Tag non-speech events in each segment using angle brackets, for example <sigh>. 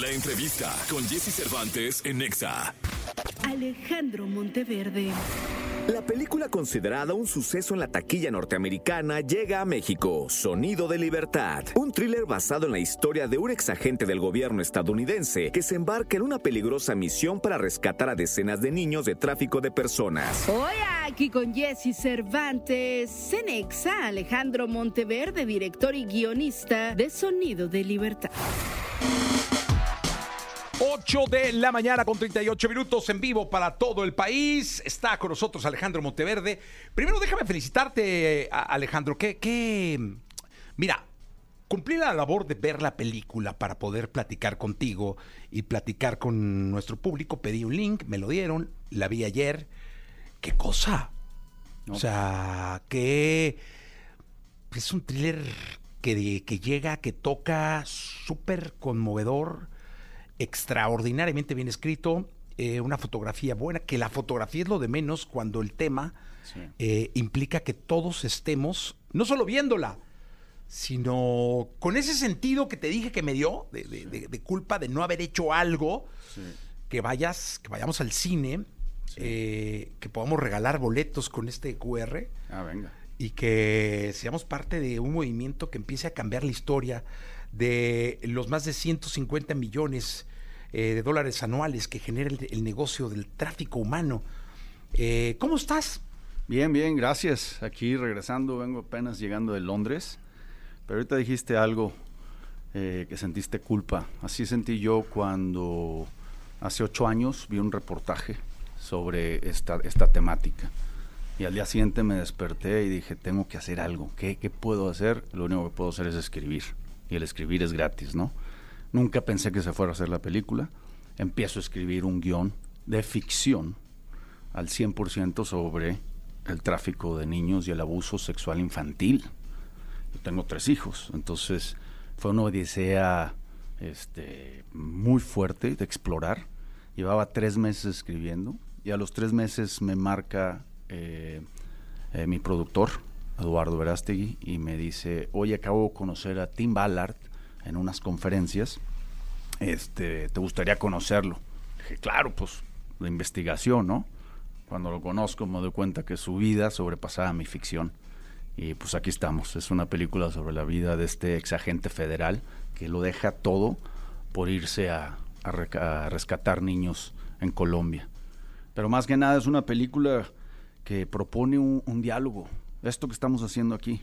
La entrevista con Jesse Cervantes en Nexa. Alejandro Monteverde. La película considerada un suceso en la taquilla norteamericana llega a México, Sonido de Libertad, un thriller basado en la historia de un exagente del gobierno estadounidense que se embarca en una peligrosa misión para rescatar a decenas de niños de tráfico de personas. Hoy aquí con Jesse Cervantes, Cenexa, Alejandro Monteverde, director y guionista de Sonido de Libertad. 8 de la mañana con 38 minutos en vivo para todo el país. Está con nosotros Alejandro Monteverde. Primero déjame felicitarte, Alejandro. Que, que, mira, cumplí la labor de ver la película para poder platicar contigo y platicar con nuestro público. Pedí un link, me lo dieron, la vi ayer. ¿Qué cosa? O sea, que es un thriller que, que llega, que toca, súper conmovedor, extraordinariamente bien escrito, eh, una fotografía buena, que la fotografía es lo de menos cuando el tema eh, implica que todos estemos, no solo viéndola, sino con ese sentido que te dije que me dio, de, de- de- de culpa de no haber hecho algo, que vayas, que vayamos al cine, eh, que podamos regalar boletos con este QR Ah, venga. y que seamos parte de un movimiento que empiece a cambiar la historia de los más de 150 millones eh, de dólares anuales que genera el, negocio del tráfico humano. Eh, ¿Cómo estás? Bien, bien, gracias. Aquí regresando, vengo apenas llegando de Londres. Pero ahorita dijiste algo eh, que sentiste culpa. Así sentí yo cuando hace ocho años vi un reportaje sobre esta, esta temática. Y al día siguiente me desperté y dije, tengo que hacer algo. ¿Qué, ¿Qué puedo hacer? Lo único que puedo hacer es escribir. Y el escribir es gratis, ¿no? Nunca pensé que se fuera a hacer la película. Empiezo a escribir un guion de ficción al 100% sobre el tráfico de niños y el abuso sexual infantil. Yo tengo tres hijos, entonces fue una odisea este, muy fuerte de explorar. Llevaba tres meses escribiendo y a los tres meses me marca eh, eh, mi productor, Eduardo Verástegui, y me dice, oye, acabo de conocer a Tim Ballard en unas conferencias, este, ¿te gustaría conocerlo? Dije, claro, pues la investigación, ¿no? Cuando lo conozco me doy cuenta que su vida sobrepasaba mi ficción. Y pues aquí estamos. Es una película sobre la vida de este exagente federal que lo deja todo por irse a, rescatar niños en Colombia. Pero más que nada es una película que propone un diálogo. Esto que estamos haciendo aquí,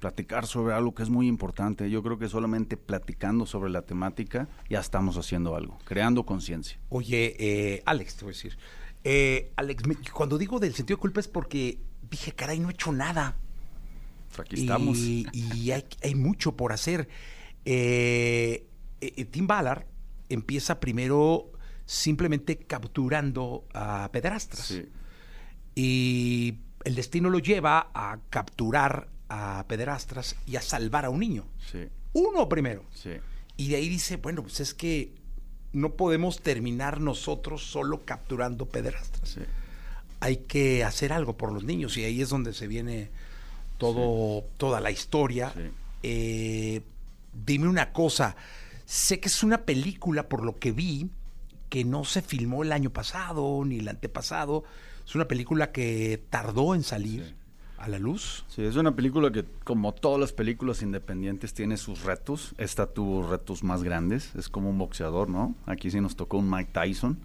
platicar sobre algo que es muy importante. Yo creo que solamente platicando sobre la temática ya estamos haciendo algo, creando conciencia. Oye, eh, Alex, te voy a decir. Eh, Alex, me- cuando digo del sentido de culpa es porque dije, caray, no he hecho nada. Pues aquí estamos. Y, y hay, hay mucho por hacer. Eh, Tim Ballard empieza primero simplemente capturando a pedrastras. Sí. Y el destino lo lleva a capturar a pederastras y a salvar a un niño. Sí, Uno primero. sí. Y de ahí dice, bueno, pues es que no podemos terminar nosotros solo capturando pederastras. Sí. Hay que hacer algo por los niños y ahí es donde se viene todo, toda la historia. Sí. Eh, dime una cosa, sé que es una película por lo que vi que no se filmó el año pasado ni el antepasado. Es una película que tardó en salir Sí. a la luz. Sí, es una película que, como todas las películas independientes, tiene sus retos. Esta tuvo retos más grandes. Es como un boxeador, ¿no? Aquí sí nos tocó un Mike Tyson.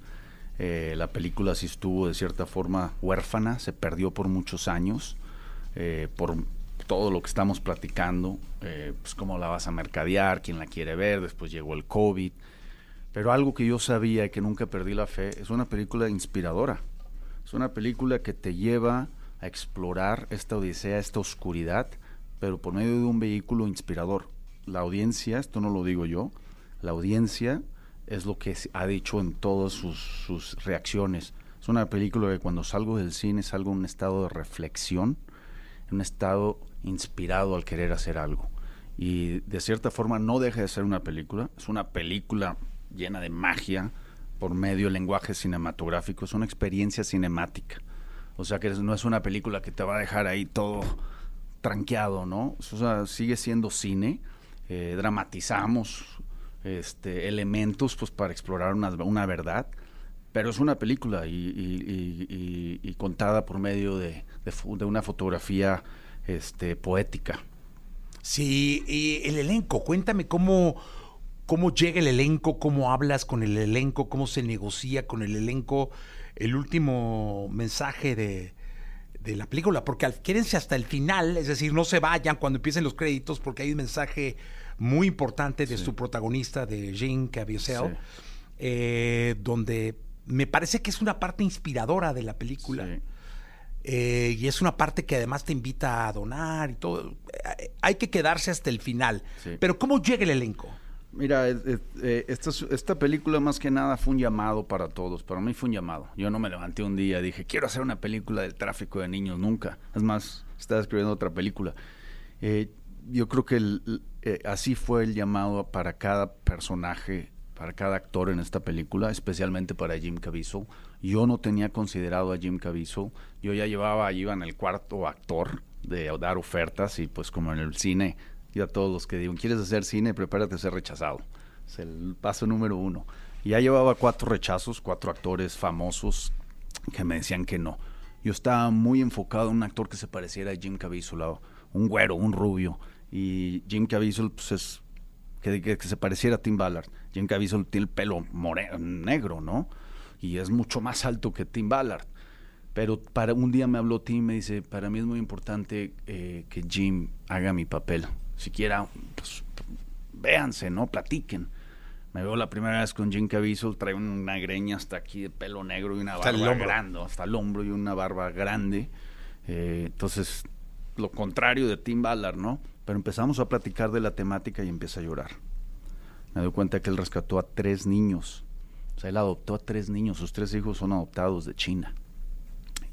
Eh, la película sí estuvo de cierta forma huérfana, se perdió por muchos años, eh, por todo lo que estamos platicando, eh, pues cómo la vas a mercadear, quién la quiere ver, después llegó el COVID. Pero algo que yo sabía y que nunca perdí la fe, es una película inspiradora. Es una película que te lleva a explorar esta odisea, esta oscuridad, pero por medio de un vehículo inspirador. La audiencia, esto no lo digo yo, la audiencia es lo que ha dicho en todas sus, sus reacciones. Es una película que cuando salgo del cine salgo en un estado de reflexión, en un estado inspirado al querer hacer algo. Y de cierta forma no deja de ser una película, es una película llena de magia por medio lenguaje cinematográfico, es una experiencia cinemática. O sea que no es una película que te va a dejar ahí todo tranqueado, ¿no? O sea, sigue siendo cine, eh, dramatizamos este, elementos pues para explorar una, una verdad, pero es una película y, contada por medio de, de una fotografía este, poética. Sí, y el elenco, cuéntame cómo, cómo llega el elenco, cómo hablas con el elenco, cómo se negocia con el elenco, el último mensaje de, de la película, porque quédense hasta el final, es decir, no se vayan cuando empiecen los créditos, porque hay un mensaje muy importante de su protagonista, de Jean Caviezel, Sí. eh, donde me parece que es una parte inspiradora de la película. Sí. Eh, y es una parte que además te invita a donar y todo. Hay que quedarse hasta el final. Pero ¿cómo llega el elenco? Mira, eh, esta, es- esta película más que nada fue un llamado para todos. Para mí fue un llamado. Yo no me levanté un día dije, quiero hacer una película del tráfico de niños, nunca. Es más, estaba escribiendo otra película. Eh, yo creo que el- eh, así fue el llamado para cada personaje, para cada actor en esta película, especialmente para Jim Caviezel. Yo no tenía considerado a Jim Caviezel. Yo ya llevaba, iba en el cuarto actor de dar ofertas y pues como en el cine, yo a todos los que digo, ¿quieres hacer cine? Prepárate a ser rechazado. Es el paso número uno. Y ya llevaba cuatro rechazos, cuatro actores famosos que me decían que no. Yo estaba muy enfocado en un actor que se pareciera a Jim Caviezel, un güero, un rubio. Y Jim Caviezel, pues es que, se pareciera a Tim Ballard. Jim Caviezel tiene el pelo more- negro, ¿no? Y es mucho más alto que Tim Ballard. Pero para un día me habló Tim y me dice, para mí es muy importante eh, que Jim haga mi papel. Siquiera, pues, véanse, ¿no? Platiquen. Me veo la primera vez con Jim Caviezel, trae una greña hasta aquí de pelo negro y una Hasta barba grande, hasta el hombro y una barba grande. Eh, entonces, lo contrario de Tim Ballard, ¿no? Pero empezamos a platicar de la temática y empieza a llorar. Me doy cuenta que él rescató a tres niños. O sea, él adoptó a tres niños. Sus tres hijos son adoptados de China.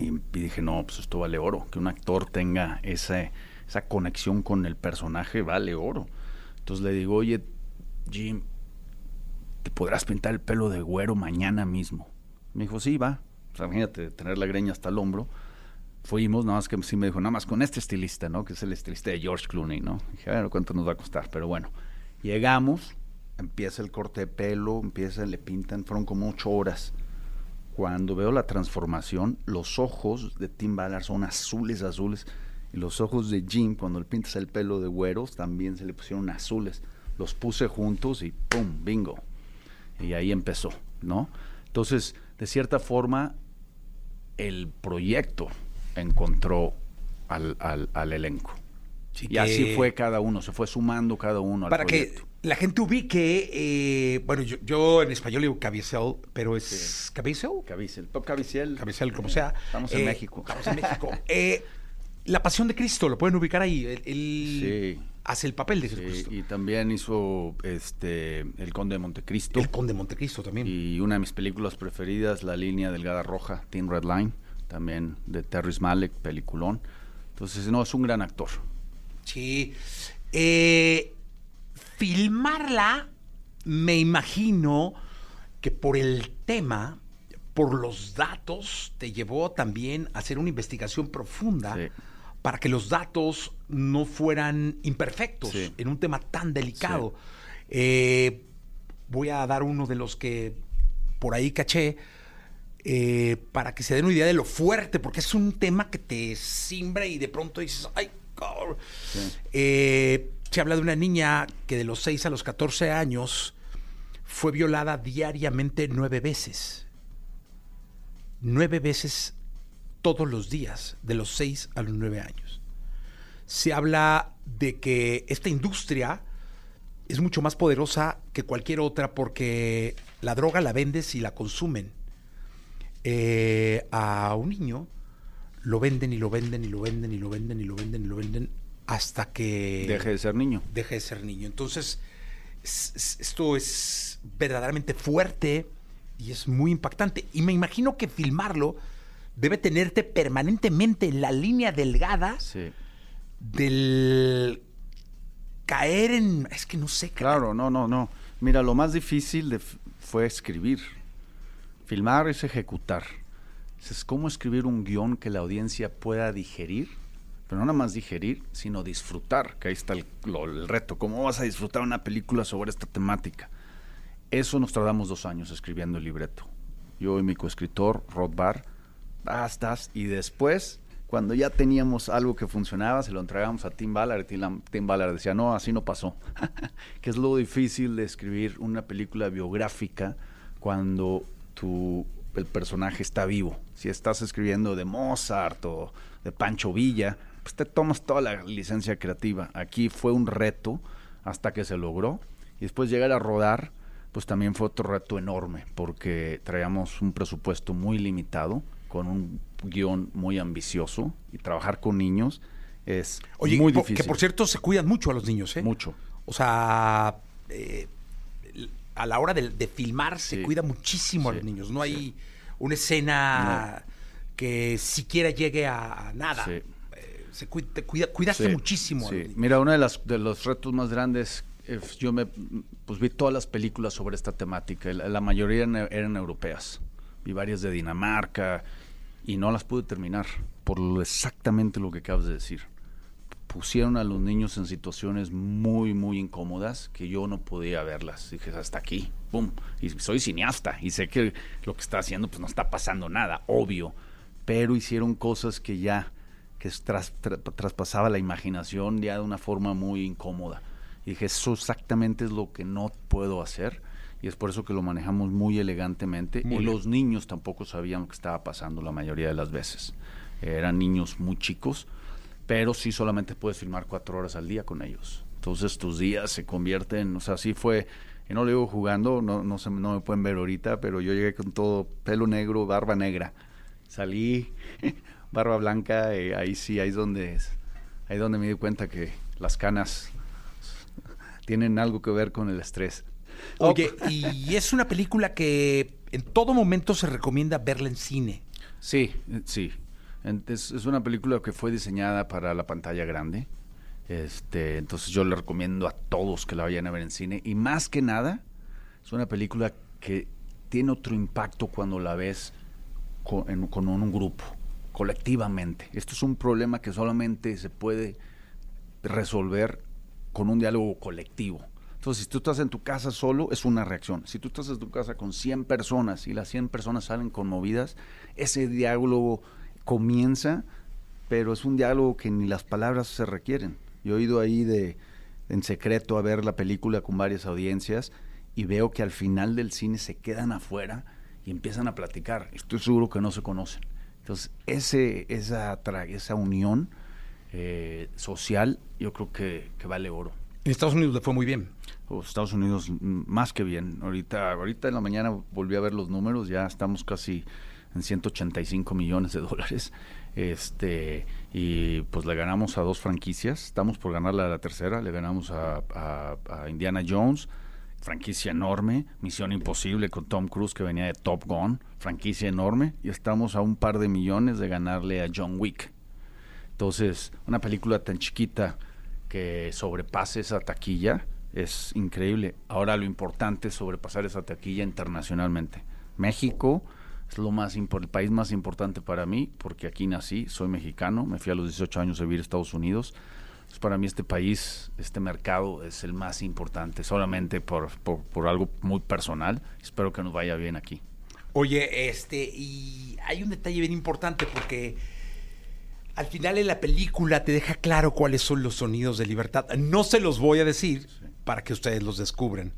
Y, y dije, no, pues esto vale oro. Que un actor tenga esa, esa conexión con el personaje vale oro. Entonces le digo, oye, Jim, ¿te podrás pintar el pelo de güero mañana mismo? Me dijo, sí, va. O imagínate, tener la greña hasta el hombro. Fuimos, nada más que sí me dijo, nada más con este estilista, ¿no? Que es el estilista de George Clooney, ¿no? Dije, a ver, ¿cuánto nos va a costar? Pero bueno, llegamos, empieza el corte de pelo, empieza, le pintan, fueron como ocho horas. Cuando veo la transformación, los ojos de Tim Ballard son azules, azules. Los ojos de Jim, cuando le pintas el pelo de güeros, también se le pusieron azules. Los puse juntos y ¡pum! Bingo. Y ahí empezó, ¿no? Entonces, de cierta forma, el proyecto encontró al, al- al elenco. Sí, Y así fue cada uno, se fue sumando cada uno al Para que la gente ubique, eh, bueno, yo, yo en español digo Caviezel, pero es Caviezel, Top Caviezel. Caviezel, como sea. Estamos en Eh, México. Estamos en México. <laughs> Eh, la Pasión de Cristo, lo pueden ubicar ahí. Él, él Sí. hace el papel de Sí, Jesucristo. y también hizo este El Conde de Montecristo. el Conde de Montecristo también. Y una de mis películas preferidas, La línea delgada roja, Thin Red Line, también de Terrence Malick, peliculón. Entonces, no, es un gran actor. Sí. Eh, filmarla, me imagino que por el tema, por los datos, te llevó también a hacer una investigación profunda Sí. Para que los datos no fueran imperfectos Sí. en un tema tan delicado. Eh, voy a dar uno de los que por ahí caché. eh, para que se den una idea de lo fuerte, porque es un tema que te simbra y de pronto dices, ay, cabrón". Eh, se habla de una niña que de los 6 a los 14 años fue violada diariamente nueve veces. Nueve veces todos los días, de los 6 a los 9 años. Se habla de que esta industria es mucho más poderosa que cualquier otra porque la droga la vendes y la consumen. Eh, a un niño lo venden y lo venden y lo venden y lo venden y lo venden y lo venden hasta que Deje de ser niño. deje de ser niño. Entonces, es- es- esto es verdaderamente fuerte y es muy impactante. Y me imagino que filmarlo debe tenerte permanentemente en la línea delgada Sí. del caer en... Es que no sé. Claro, no, no, no. Mira, lo más difícil de fue escribir. Filmar es ejecutar. Es cómo escribir un guion que la audiencia pueda digerir, pero no nada más digerir, sino disfrutar, que ahí está el, lo- el reto. ¿Cómo vas a disfrutar una película sobre esta temática? Eso nos tardamos dos años escribiendo el libreto. Yo y mi coescritor, Rod Barr, y después, cuando ya teníamos algo que funcionaba, se lo entregamos a Tim Ballard, y Tim, Tim Ballard decía, no, así no pasó. <laughs> que es lo difícil de escribir una película biográfica cuando tu, el personaje está vivo. Si estás escribiendo de Mozart o de Pancho Villa, pues te tomas toda la licencia creativa. Aquí fue un reto hasta que se logró. Y después llegar a rodar, pues también fue otro reto enorme, porque traíamos un presupuesto muy limitado, con un guion muy ambicioso, y trabajar con niños es Oye, muy difícil. que por cierto se cuidan mucho a los niños, ¿eh? Mucho. O sea, eh, a la hora de, de filmar se Sí. cuida muchísimo a los niños. No hay una escena que siquiera llegue a nada. Eh, se cuida, te cuida- cuidaste muchísimo a los niños. Mira, uno de, las, de los retos más grandes, eh, yo me, pues vi todas las películas sobre esta temática, la, la mayoría eran, eran europeas, vi varias de Dinamarca y no las pude terminar por lo- exactamente lo que acabas de decir. Pusieron a los niños en situaciones muy, muy incómodas que yo no podía verlas. Dije, hasta aquí, ¡pum! Y soy cineasta y sé que lo que está haciendo pues no está pasando nada, obvio. Pero hicieron cosas que ya, que tras- tra- traspasaba la imaginación ya de una forma muy incómoda. Y dije, eso exactamente es lo que no puedo hacer. Y es por eso que lo manejamos muy elegantemente. Muy y bien. los niños tampoco sabían lo que estaba pasando la mayoría de las veces. Eran niños muy chicos, pero sí solamente puedes filmar cuatro horas al día con ellos. Entonces tus días se convierten, o sea, así fue, y no lo digo jugando, no, no, se, no me pueden ver ahorita, pero yo llegué con todo pelo negro, barba negra. Salí, <laughs> barba blanca, eh, ahí sí, ahí es donde, ahí es donde me di cuenta que las canas tienen algo que ver con el estrés. Oye, y es una película que en todo momento se recomienda verla en cine. Sí, eh, sí. Es, es una película que fue diseñada para la pantalla grande. Este, entonces yo le recomiendo a todos que la vayan a ver en cine. Y más que nada, es una película que tiene otro impacto cuando la ves con, en- con un grupo, colectivamente. Esto es un problema que solamente se puede resolver con un diálogo colectivo. Entonces, si tú estás en tu casa solo, es una reacción. Si tú estás en tu casa con 100 personas y las 100 personas salen conmovidas, ese diálogo comienza, pero es un diálogo que ni las palabras se requieren. Yo he ido ahí de en secreto a ver la película con varias audiencias y veo que al final del cine se quedan afuera y empiezan a platicar. Estoy seguro que no se conocen. Entonces, ese, esa, esa unión eh, social, yo creo que vale oro. En Estados Unidos le fue muy bien. Estados Unidos más que bien. Ahorita, ahorita en la mañana volví a ver los números, ya estamos casi en 185 millones de dólares. Este, y pues le ganamos a dos franquicias. Estamos por ganarle a la tercera. Le ganamos a, a- a Indiana Jones, franquicia enorme. Misión Imposible con Tom Cruise que venía de Top Gun, franquicia enorme. Y estamos a un par de millones de ganarle a John Wick. Entonces, una película tan chiquita que sobrepase esa taquilla es increíble. Ahora lo importante es sobrepasar esa taquilla internacionalmente. México es lo más el país más importante para mí porque aquí nací, soy mexicano, me fui a los 18 años a vivir a Estados Unidos. Entonces, para mí este país, este mercado es el más importante, solamente por, por, por algo muy personal. Espero que nos vaya bien aquí. Oye, este, y hay un detalle bien importante porque al final en la película te deja claro cuáles son los sonidos de libertad. No se los voy a decir para que ustedes los descubran.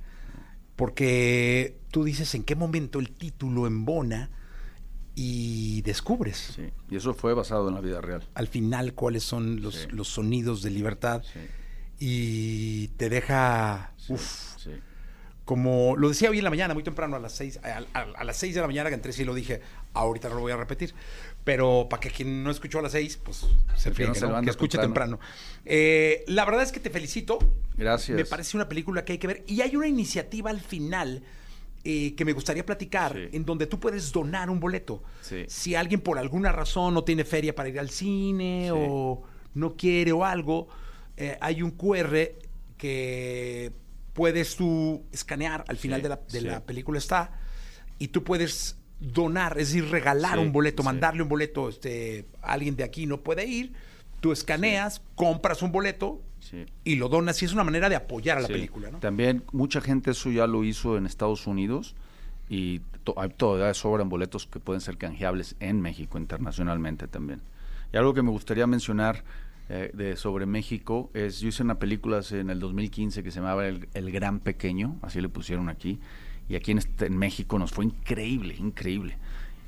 Porque tú dices en qué momento el título embona y descubres Sí. Y eso fue basado en la vida real. al final cuáles son los, Sí. los sonidos de libertad Sí. y te deja, uf, como lo decía hoy en la mañana, muy temprano, a las seis, a, a- a las seis de la mañana que entré, sí lo dije, ahorita no lo voy a repetir, pero para que quien no escuchó a las seis, pues se Que friegue, no que escuche temprano. temprano. Eh, la verdad es que te felicito. Gracias. Me parece una película que hay que ver. Y hay una iniciativa al final eh, que me gustaría platicar, Sí. en donde tú puedes donar un boleto. Sí. Si alguien por alguna razón no tiene feria para ir al cine Sí. o no quiere o algo, eh, hay un QR que puedes tú escanear al final de, la, de la película está y tú puedes donar, es decir, regalar Sí, un boleto, sí. mandarle un boleto, este, alguien de aquí no puede ir, tú escaneas, compras un boleto y lo donas y es una manera de apoyar a la película, ¿no? También mucha gente eso ya lo hizo en Estados Unidos y to- todavía sobran boletos que pueden ser canjeables en México internacionalmente también. Y algo que me gustaría mencionar eh, de sobre México es yo hice una película en el 2015 que se llamaba El, El Gran Pequeño, así le pusieron aquí, y aquí en, este- en México nos fue increíble, increíble.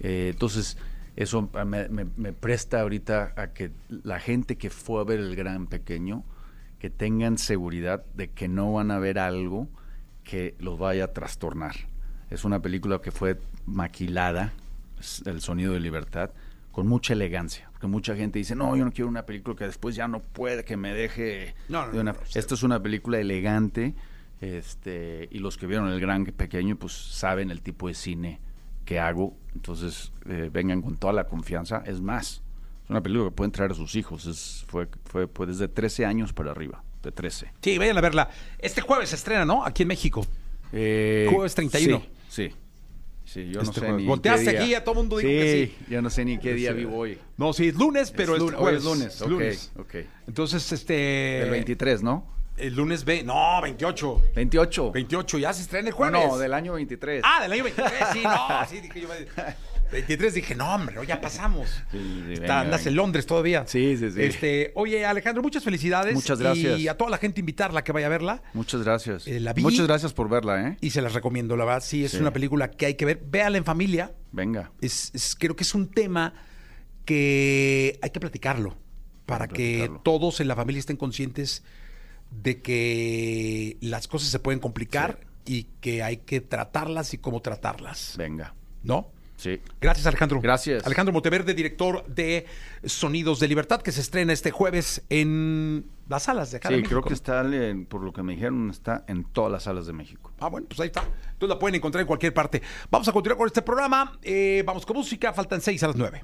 Eh, entonces eso me, me- me presta ahorita a que la gente que fue a ver El Gran Pequeño que tengan seguridad de que no van a ver algo que los vaya a trastornar. Es una película que fue maquilada, El sonido de libertad, con mucha elegancia. Porque mucha gente dice, no, yo no quiero una película que después ya no puede, que me deje... No, no, de una-". no, no, Esta es una película elegante, este, y los que vieron El Gran Pequeño, pues saben el tipo de cine que hago. Entonces, eh, vengan con toda la confianza. Es más, es una película que pueden traer a sus hijos. Es, fue, fue pues, desde 13 años para arriba, de 13. Sí, vayan a verla. Este jueves se estrena, ¿no? Aquí en México. Eh, Jueves 31. Sí, sí. Sí, yo Este no sé ni Volteaste qué día. aquí, a todo mundo dijo que sí. yo no sé ni qué día vivo hoy. No, sí, es lunes, pero Es este lun- hoy es lunes, lunes. ok. Entonces, este... El 23, ¿no? El lunes ve... No, 28. 28. 28, ya se estrena el No, jueves. no, del año 23. Ah, del año 23, sí, no, <laughs> sí, dije yo. 23 dije, no, hombre, no, ya pasamos. Sí, sí, Está- andas venga. en Londres todavía. Sí, sí, sí. Este, oye, Alejandro, muchas felicidades. Muchas gracias. Y a toda la gente invitarla a que vaya a verla. Muchas gracias. Eh, la vi. Muchas gracias por verla, ¿eh? Y se las recomiendo, la verdad. Sí, es Sí. una película que hay que ver. Véala en familia. Venga. Es, es- creo que es un tema que hay que platicarlo para que todos en la familia estén conscientes de que las cosas se pueden complicar y que hay que tratarlas y cómo tratarlas. Venga. ¿No? Sí. Gracias, Alejandro. Gracias. Alejandro Monteverde, director de Sonidos de Libertad, que se estrena este jueves en las salas de acá Sí, creo que está, en- por lo que me dijeron, está en todas las salas de México. Ah, bueno, pues ahí está. Entonces la pueden encontrar en cualquier parte. Vamos a continuar con este programa. Eh, vamos con música. Faltan seis a las nueve.